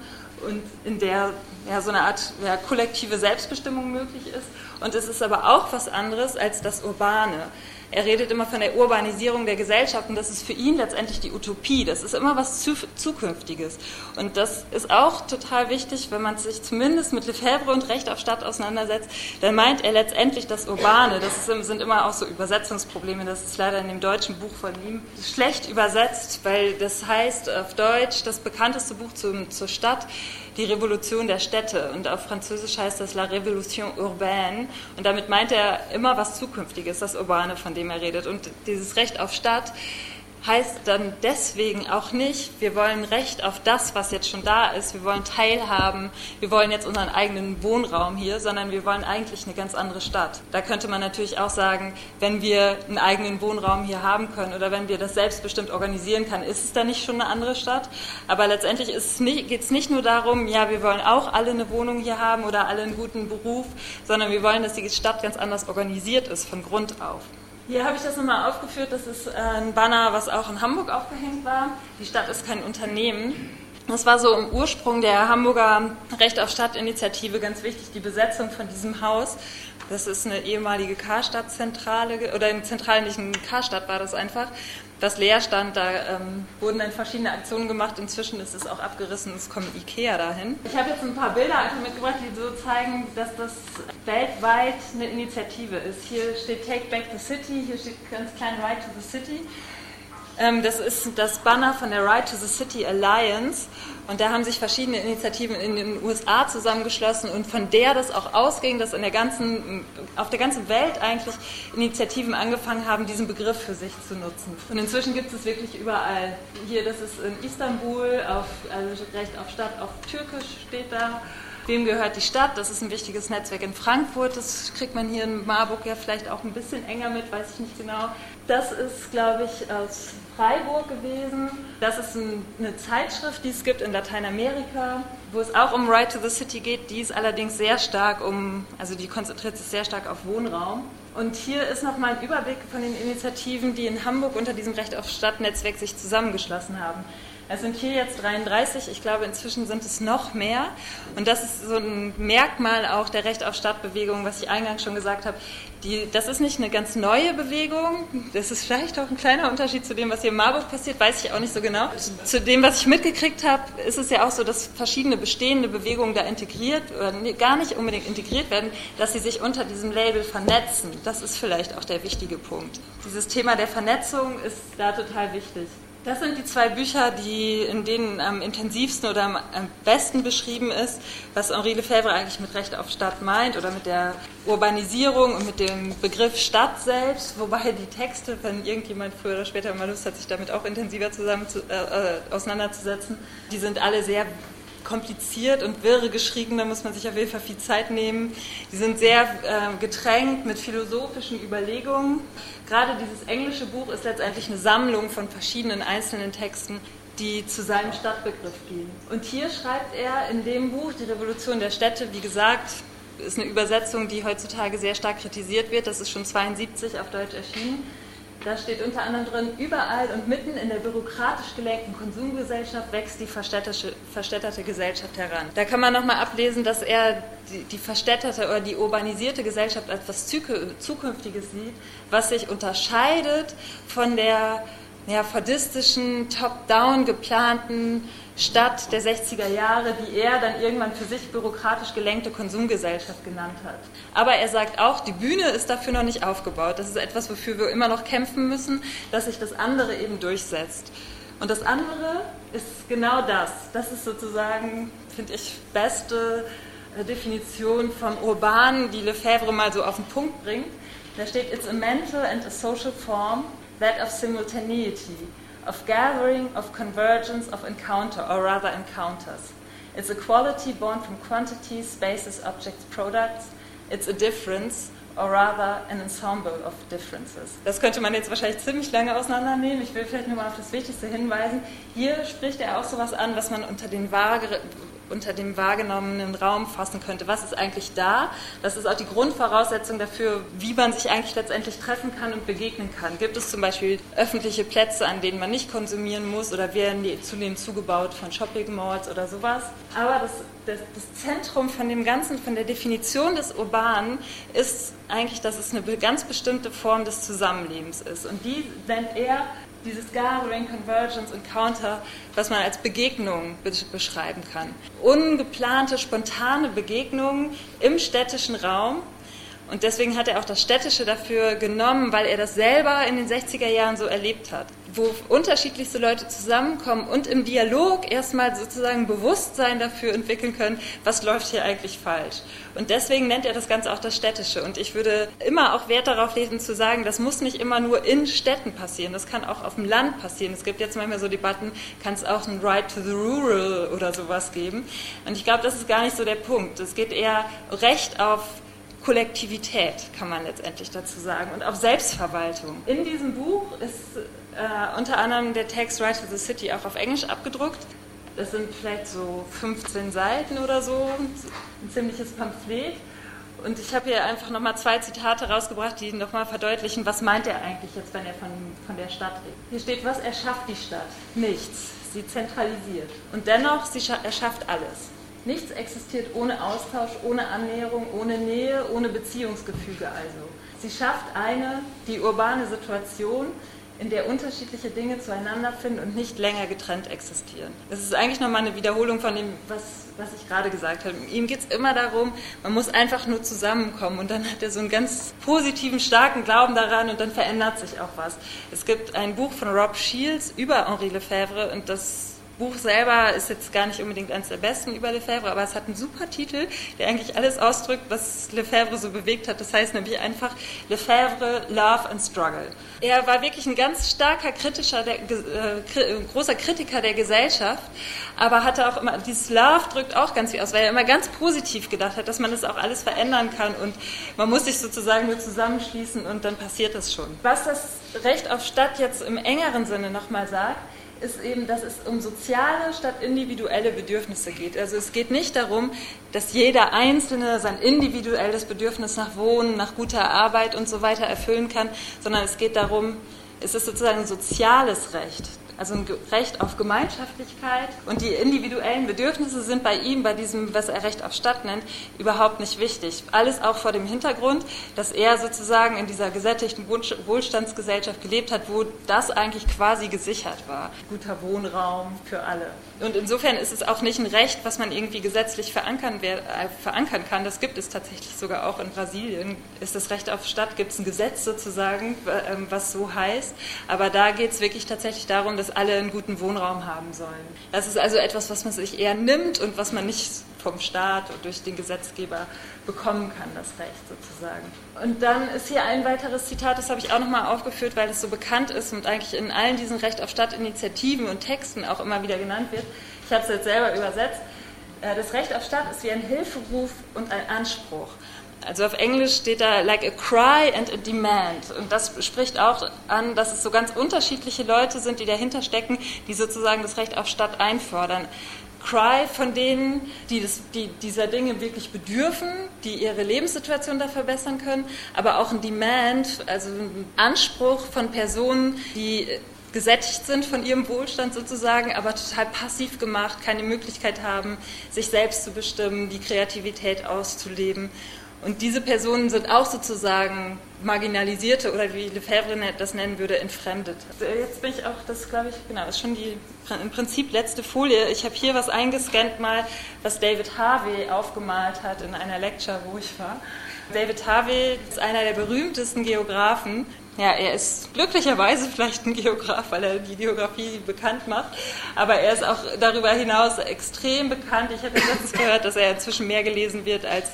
Speaker 1: und in der ja, so eine Art ja, kollektive Selbstbestimmung möglich ist. Und es ist aber auch was anderes als das Urbane. Er redet immer von der Urbanisierung der Gesellschaft und das ist für ihn letztendlich die Utopie. Das ist immer was Zukünftiges. Und das ist auch total wichtig, wenn man sich zumindest mit Lefebvre und Recht auf Stadt auseinandersetzt, dann meint er letztendlich das Urbane. Das sind immer auch so Übersetzungsprobleme. Das ist leider in dem deutschen Buch von ihm schlecht übersetzt, weil das heißt auf Deutsch das bekannteste Buch zur Stadt die Revolution der Städte. Und auf Französisch heißt das La Révolution urbaine. Und damit meint er immer was Zukünftiges, das Urbane, von dem er redet. Und dieses Recht auf Stadt heißt dann deswegen auch nicht, wir wollen Recht auf das, was jetzt schon da ist, wir wollen teilhaben, wir wollen jetzt unseren eigenen Wohnraum hier, sondern wir wollen eigentlich eine ganz andere Stadt. Da könnte man natürlich auch sagen, wenn wir einen eigenen Wohnraum hier haben können oder wenn wir das selbstbestimmt organisieren können, ist es dann nicht schon eine andere Stadt. Aber letztendlich geht es nicht nur darum, ja, wir wollen auch alle eine Wohnung hier haben oder alle einen guten Beruf, sondern wir wollen, dass die Stadt ganz anders organisiert ist von Grund auf. Hier habe ich das nochmal aufgeführt. Das ist äh, ein Banner, was auch in Hamburg aufgehängt war. Die Stadt ist kein Unternehmen. Das war so im Ursprung der Hamburger Recht auf Stadt-Initiative ganz wichtig, die Besetzung von diesem Haus. Das ist eine ehemalige Karstadt-Zentrale, oder in zentralen Karstadt war das einfach, das leer stand. Da ähm, wurden dann verschiedene Aktionen gemacht. Inzwischen ist es auch abgerissen, es kommt Ikea dahin. Ich habe jetzt ein paar Bilder einfach mitgebracht, die so zeigen, dass das weltweit eine Initiative ist. Hier steht Take Back the City, hier steht ganz klein Right to the City. Ähm, das ist das Banner von der Right to the City Alliance und da haben sich verschiedene Initiativen in den USA zusammengeschlossen und von der das auch ausging, dass in der ganzen, auf der ganzen Welt eigentlich Initiativen angefangen haben, diesen Begriff für sich zu nutzen. Und inzwischen gibt es wirklich überall. Hier, das ist in Istanbul, auf, also Recht auf Stadt auf Türkisch steht da. Wem gehört die Stadt? Das ist ein wichtiges Netzwerk in Frankfurt. Das kriegt man hier in Marburg ja vielleicht auch ein bisschen enger mit, weiß ich nicht genau. Das ist, glaube ich, aus Freiburg gewesen. Das ist ein, eine Zeitschrift, die es gibt in Lateinamerika, wo es auch um Right to the City geht. Die ist allerdings sehr stark um, also die konzentriert sich sehr stark auf Wohnraum. Und hier ist nochmal ein Überblick von den Initiativen, die in Hamburg unter diesem Recht auf Stadtnetzwerk sich zusammengeschlossen haben. Es sind hier jetzt 33, ich glaube inzwischen sind es noch mehr. Und das ist so ein Merkmal auch der Recht auf Stadtbewegung, was ich eingangs schon gesagt habe. Die, das ist nicht eine ganz neue Bewegung. Das ist vielleicht auch ein kleiner Unterschied zu dem, was hier in Marburg passiert, weiß ich auch nicht so genau. Zu dem, was ich mitgekriegt habe, ist es ja auch so, dass verschiedene bestehende Bewegungen da integriert oder gar nicht unbedingt integriert werden, dass sie sich unter diesem Label vernetzen. Das ist vielleicht auch der wichtige Punkt. Dieses Thema der Vernetzung ist da total wichtig. Das sind die zwei Bücher, die, in denen am intensivsten oder am, besten beschrieben ist, was Henri Lefebvre eigentlich mit Recht auf Stadt meint oder mit der Urbanisierung und mit dem Begriff Stadt selbst, wobei die Texte, wenn irgendjemand früher oder später mal Lust hat, sich damit auch intensiver zusammen zu, äh, äh auseinanderzusetzen, die sind alle sehr kompliziert und wirre geschrieben, da muss man sich auf jeden Fall viel Zeit nehmen. Die sind sehr äh, getränkt mit philosophischen Überlegungen. Gerade dieses englische Buch ist letztendlich eine Sammlung von verschiedenen einzelnen Texten, die zu seinem Stadtbegriff gehen. Und hier schreibt er in dem Buch Die Revolution der Städte, wie gesagt, ist eine Übersetzung, die heutzutage sehr stark kritisiert wird. Das ist schon 72 auf Deutsch erschienen. Da steht unter anderem drin, überall und mitten in der bürokratisch gelenkten Konsumgesellschaft wächst die verstädterte Gesellschaft heran. Da kann man nochmal ablesen, dass er die, die verstädterte oder die urbanisierte Gesellschaft als etwas Zukünftiges sieht, was sich unterscheidet von der ja, fadistischen, top-down geplanten Stadt der 60er Jahre, die er dann irgendwann für sich bürokratisch gelenkte Konsumgesellschaft genannt hat. Aber er sagt auch, die Bühne ist dafür noch nicht aufgebaut. Das ist etwas, wofür wir immer noch kämpfen müssen, dass sich das andere eben durchsetzt. Und das andere ist genau das. Das ist sozusagen, finde ich, beste äh, Definition vom Urbanen, die Lefebvre mal so auf den Punkt bringt. Da steht, it's a mental and a social form, that of simultaneity of gathering, of convergence, of encounter, or rather encounters. It's a quality born from quantities, spaces, objects, products. It's a difference, or rather an ensemble of differences. Das könnte man jetzt wahrscheinlich ziemlich lange auseinandernehmen. Ich will vielleicht nur mal auf das Wichtigste hinweisen. Hier spricht er auch sowas an, was man unter vage, unter dem wahrgenommenen Raum fassen könnte. Was ist eigentlich da? Das ist auch die Grundvoraussetzung dafür, wie man sich eigentlich letztendlich treffen kann und begegnen kann. Gibt es zum Beispiel öffentliche Plätze, an denen man nicht konsumieren muss oder werden die zunehmend zugebaut von Shopping Malls oder sowas? Aber das, das, das Zentrum von dem Ganzen, von der Definition des Urbanen ist eigentlich, dass es eine ganz bestimmte Form des Zusammenlebens ist. Und die nennt er dieses Gathering, Convergence, Encounter, was man als Begegnung beschreiben kann. Ungeplante, spontane Begegnungen im städtischen Raum. Und deswegen hat er auch das Städtische dafür genommen, weil er das selber in den 60er Jahren so erlebt hat wo unterschiedlichste Leute zusammenkommen und im Dialog erstmal sozusagen Bewusstsein dafür entwickeln können, was läuft hier eigentlich falsch. Und deswegen nennt er das Ganze auch das Städtische. Und ich würde immer auch Wert darauf legen, zu sagen, das muss nicht immer nur in Städten passieren, das kann auch auf dem Land passieren. Es gibt jetzt manchmal so Debatten, kann es auch ein Right to the Rural oder sowas geben. Und ich glaube, das ist gar nicht so der Punkt. Es geht eher Recht auf Kollektivität, kann man letztendlich dazu sagen, und auf Selbstverwaltung. In diesem Buch ist äh, unter anderem der Text Right to the City auch auf Englisch abgedruckt. Das sind vielleicht so 15 Seiten oder so, ein ziemliches Pamphlet. Und ich habe hier einfach nochmal zwei Zitate rausgebracht, die nochmal verdeutlichen, was meint er eigentlich jetzt, wenn er von, von der Stadt redet. Hier steht, was erschafft die Stadt? Nichts. Sie zentralisiert. Und dennoch, sie erschafft alles. Nichts existiert ohne Austausch, ohne Annäherung, ohne Nähe, ohne Beziehungsgefüge also. Sie schafft eine, die urbane Situation, in der unterschiedliche Dinge zueinander finden und nicht länger getrennt existieren. Das ist eigentlich nochmal eine Wiederholung von dem, was, was ich gerade gesagt habe. Ihm geht es immer darum, man muss einfach nur zusammenkommen und dann hat er so einen ganz positiven, starken Glauben daran und dann verändert sich auch was. Es gibt ein Buch von Rob Shields über Henri Lefebvre und das Buch selber ist jetzt gar nicht unbedingt eines der besten über Lefebvre, aber es hat einen super Titel, der eigentlich alles ausdrückt, was Lefebvre so bewegt hat. Das heißt nämlich einfach Lefebvre, Love and Struggle. Er war wirklich ein ganz starker kritischer, der, äh, großer Kritiker der Gesellschaft, aber hatte auch immer, dieses Love drückt auch ganz viel aus, weil er immer ganz positiv gedacht hat, dass man das auch alles verändern kann und man muss sich sozusagen nur zusammenschließen und dann passiert das schon. Was das Recht auf Stadt jetzt im engeren Sinne nochmal sagt, ist eben, dass es um soziale statt individuelle Bedürfnisse geht. Also es geht nicht darum, dass jeder Einzelne sein individuelles Bedürfnis nach Wohnen, nach guter Arbeit und so weiter erfüllen kann, sondern es geht darum, es ist sozusagen ein soziales Recht also ein Recht auf Gemeinschaftlichkeit. Und die individuellen Bedürfnisse sind bei ihm, bei diesem, was er Recht auf Stadt nennt, überhaupt nicht wichtig. Alles auch vor dem Hintergrund, dass er sozusagen in dieser gesättigten Wohlstandsgesellschaft gelebt hat, wo das eigentlich quasi gesichert war. Guter Wohnraum für alle. Und insofern ist es auch nicht ein Recht, was man irgendwie gesetzlich verankern, äh, verankern kann. Das gibt es tatsächlich sogar auch in Brasilien. Ist das Recht auf Stadt, gibt es ein Gesetz sozusagen, ähm, was so heißt. Aber da geht es wirklich tatsächlich darum, dass dass alle einen guten Wohnraum haben sollen. Das ist also etwas, was man sich eher nimmt und was man nicht vom Staat und durch den Gesetzgeber bekommen kann, das Recht sozusagen. Und dann ist hier ein weiteres Zitat, das habe ich auch nochmal aufgeführt, weil es so bekannt ist und eigentlich in allen diesen Recht auf Stadt-Initiativen und Texten auch immer wieder genannt wird. Ich habe es jetzt selber übersetzt. Äh, das Recht auf Stadt ist wie ein Hilferuf und ein Anspruch. Also auf Englisch steht da like a cry and a demand. Und das spricht auch an, dass es so ganz unterschiedliche Leute sind, die dahinter stecken, die sozusagen das Recht auf Stadt einfordern. Cry von denen, die, das, die dieser Dinge wirklich bedürfen, die ihre Lebenssituation da verbessern können, aber auch ein Demand, also ein Anspruch von Personen, die gesättigt sind von ihrem Wohlstand sozusagen, aber total passiv gemacht, keine Möglichkeit haben, sich selbst zu bestimmen, die Kreativität auszuleben. Und diese Personen sind auch sozusagen marginalisierte oder wie Lefebvre das nennen würde, entfremdet. Jetzt bin ich auch, das glaube ich, genau, das ist schon die im Prinzip letzte Folie. Ich habe hier was eingescannt mal, was David Harvey aufgemalt hat in einer Lecture, wo ich war. David Harvey ist einer der berühmtesten Geografen ja, er ist glücklicherweise vielleicht ein Geograf, weil er die Geografie bekannt macht, aber er ist auch darüber hinaus extrem bekannt. Ich habe letztens gehört, dass er inzwischen mehr gelesen wird als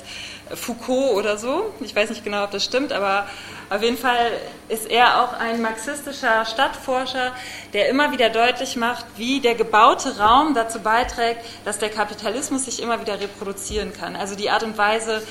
Speaker 1: Foucault oder so. Ich weiß nicht genau, ob das stimmt, aber auf jeden Fall ist er auch ein marxistischer Stadtforscher, der immer wieder deutlich macht, wie der gebaute Raum dazu beiträgt, dass der Kapitalismus sich immer wieder reproduzieren kann. Also die Art und Weise,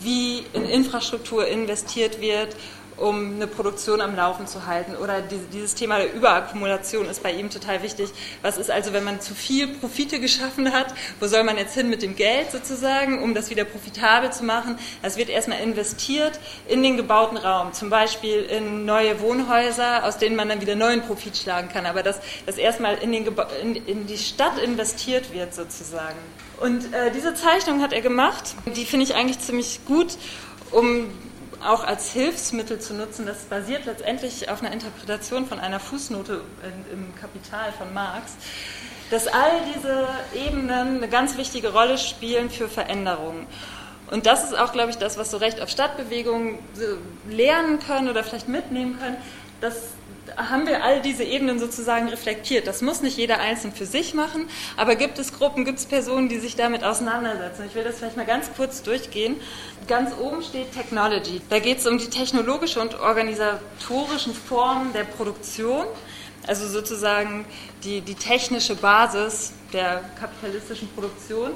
Speaker 1: wie in Infrastruktur investiert wird um eine Produktion am Laufen zu halten. Oder dieses Thema der Überakkumulation ist bei ihm total wichtig. Was ist also, wenn man zu viel Profite geschaffen hat? Wo soll man jetzt hin mit dem Geld sozusagen, um das wieder profitabel zu machen? Das wird erstmal investiert in den gebauten Raum, zum Beispiel in neue Wohnhäuser, aus denen man dann wieder neuen Profit schlagen kann. Aber dass das erstmal in, den in, in die Stadt investiert wird sozusagen. Und äh, diese Zeichnung hat er gemacht. Die finde ich eigentlich ziemlich gut, um auch als Hilfsmittel zu nutzen. Das basiert letztendlich auf einer Interpretation von einer Fußnote im Kapital von Marx, dass all diese Ebenen eine ganz wichtige Rolle spielen für Veränderungen. Und das ist auch, glaube ich, das, was so Recht auf Stadtbewegungen lernen können oder vielleicht mitnehmen können, dass haben wir all diese Ebenen sozusagen reflektiert. Das muss nicht jeder einzeln für sich machen, aber gibt es Gruppen, gibt es Personen, die sich damit auseinandersetzen. Ich will das vielleicht mal ganz kurz durchgehen. Ganz oben steht Technology. Da geht es um die technologische und organisatorischen Formen der Produktion, also sozusagen die, die technische Basis der kapitalistischen Produktion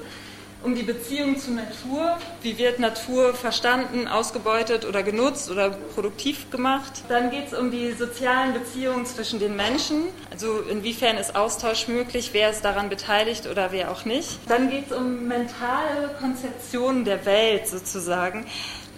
Speaker 1: um die Beziehung zur Natur. Wie wird Natur verstanden, ausgebeutet oder genutzt oder produktiv gemacht? Dann geht es um die sozialen Beziehungen zwischen den Menschen, also inwiefern ist Austausch möglich, wer ist daran beteiligt oder wer auch nicht. Dann geht es um mentale Konzeptionen der Welt sozusagen.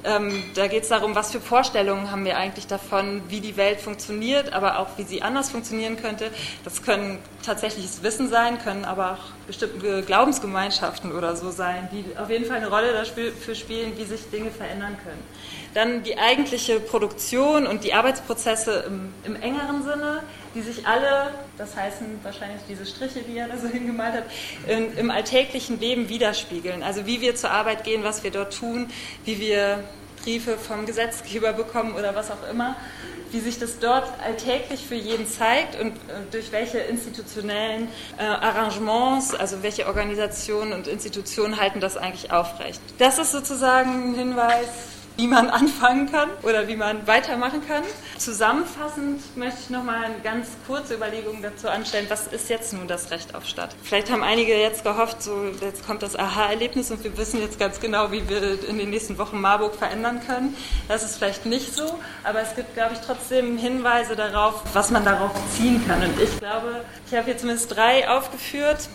Speaker 1: Ähm, da geht es darum, was für Vorstellungen haben wir eigentlich davon, wie die Welt funktioniert, aber auch wie sie anders funktionieren könnte. Das können tatsächliches Wissen sein, können aber auch bestimmte Glaubensgemeinschaften oder so sein, die auf jeden Fall eine Rolle dafür spielen, wie sich Dinge verändern können. Dann die eigentliche Produktion und die Arbeitsprozesse im, im engeren Sinne, die sich alle, das heißen wahrscheinlich diese Striche, die er da so hingemalt hat, in, im alltäglichen Leben widerspiegeln. Also wie wir zur Arbeit gehen, was wir dort tun, wie wir Briefe vom Gesetzgeber bekommen oder was auch immer, wie sich das dort alltäglich für jeden zeigt und äh, durch welche institutionellen äh, Arrangements, also welche Organisationen und Institutionen halten das eigentlich aufrecht. Das ist sozusagen ein Hinweis wie man anfangen kann oder wie man weitermachen kann. Zusammenfassend möchte ich noch mal eine ganz kurze Überlegung dazu anstellen, was ist jetzt nun das Recht auf Stadt? Vielleicht haben einige jetzt gehofft, so jetzt kommt das Aha-Erlebnis und wir wissen jetzt ganz genau, wie wir in den nächsten Wochen Marburg verändern können. Das ist vielleicht nicht so, aber es gibt, glaube ich, trotzdem Hinweise darauf, was man darauf ziehen kann. Und ich glaube, ich habe hier zumindest drei aufgeführt.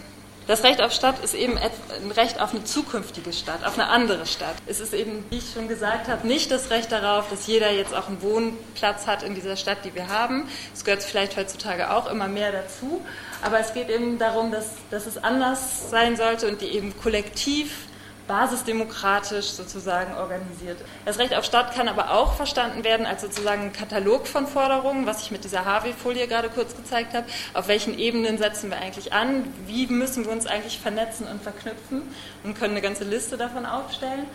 Speaker 1: Das Recht auf Stadt ist eben ein Recht auf eine zukünftige Stadt, auf eine andere Stadt. Es ist eben, wie ich schon gesagt habe, nicht das Recht darauf, dass jeder jetzt auch einen Wohnplatz hat in dieser Stadt, die wir haben. Es gehört vielleicht heutzutage auch immer mehr dazu. Aber es geht eben darum, dass, dass es anders sein sollte und die eben kollektiv basisdemokratisch sozusagen organisiert. Das Recht auf Stadt kann aber auch verstanden werden als sozusagen ein Katalog von Forderungen, was ich mit dieser Harvey-Folie gerade kurz gezeigt habe. Auf welchen Ebenen setzen wir eigentlich an? Wie müssen wir uns eigentlich vernetzen und verknüpfen? Und können eine ganze Liste davon aufstellen.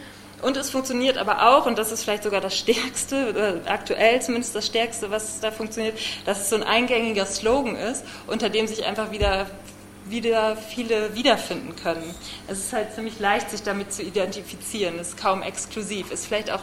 Speaker 1: Und es funktioniert aber auch, und das ist vielleicht sogar das Stärkste, aktuell zumindest das Stärkste, was da funktioniert, dass es so ein eingängiger Slogan ist, unter dem sich einfach wieder wieder viele wiederfinden können. Es ist halt ziemlich leicht, sich damit zu identifizieren. Es ist kaum exklusiv, ist vielleicht auch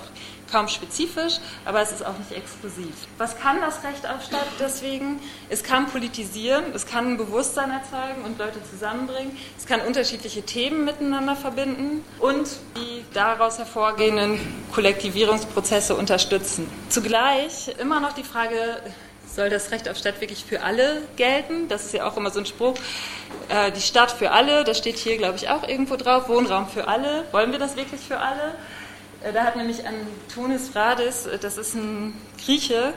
Speaker 1: kaum spezifisch, aber es ist auch nicht exklusiv. Was kann das Recht auf Stadt deswegen? Es kann politisieren, es kann ein Bewusstsein erzeugen und Leute zusammenbringen, es kann unterschiedliche Themen miteinander verbinden und die daraus hervorgehenden Kollektivierungsprozesse unterstützen. Zugleich immer noch die Frage, soll das Recht auf Stadt wirklich für alle gelten? Das ist ja auch immer so ein Spruch. Äh, die Stadt für alle, das steht hier, glaube ich, auch irgendwo drauf. Wohnraum für alle. Wollen wir das wirklich für alle? Äh, da hat nämlich Antonis Phradis, äh, das ist ein Grieche,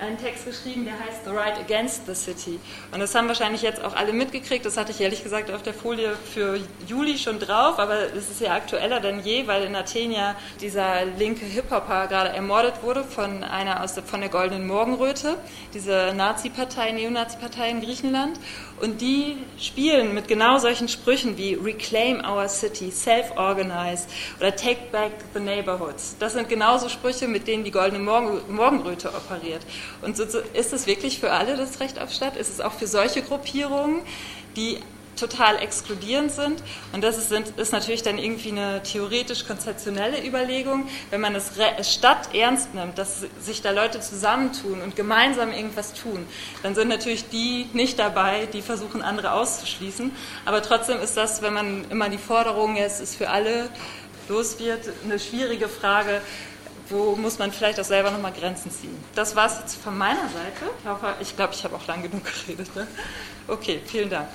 Speaker 1: einen Text geschrieben, der heißt The Right Against the City. Und das haben wahrscheinlich jetzt auch alle mitgekriegt. Das hatte ich ehrlich gesagt auf der Folie für Juli schon drauf, aber es ist ja aktueller denn je, weil in Athen ja dieser linke Hip-Hopper gerade ermordet wurde von einer aus der, von der Goldenen Morgenröte, diese Nazi-Partei, Neonazi-Partei in Griechenland. Und die spielen mit genau solchen Sprüchen wie Reclaim our city, Self-Organize oder Take back the neighborhoods. Das sind genauso Sprüche, mit denen die Goldene Morgen Morgenröte operiert. Und so, ist es wirklich für alle das Recht auf Stadt? Ist es auch für solche Gruppierungen, die total exkludierend sind. Und das ist, ist natürlich dann irgendwie eine theoretisch-konzeptionelle Überlegung. Wenn man das Stadt ernst nimmt, dass sich da Leute zusammentun und gemeinsam irgendwas tun, dann sind natürlich die nicht dabei, die versuchen, andere auszuschließen. Aber trotzdem ist das, wenn man immer die Forderung, jetzt ist für alle los wird, eine schwierige Frage, wo muss man vielleicht auch selber nochmal Grenzen ziehen. Das war es jetzt von meiner Seite. Ich hoffe, ich glaube, ich habe auch lang genug geredet. Ne? Okay, vielen Dank.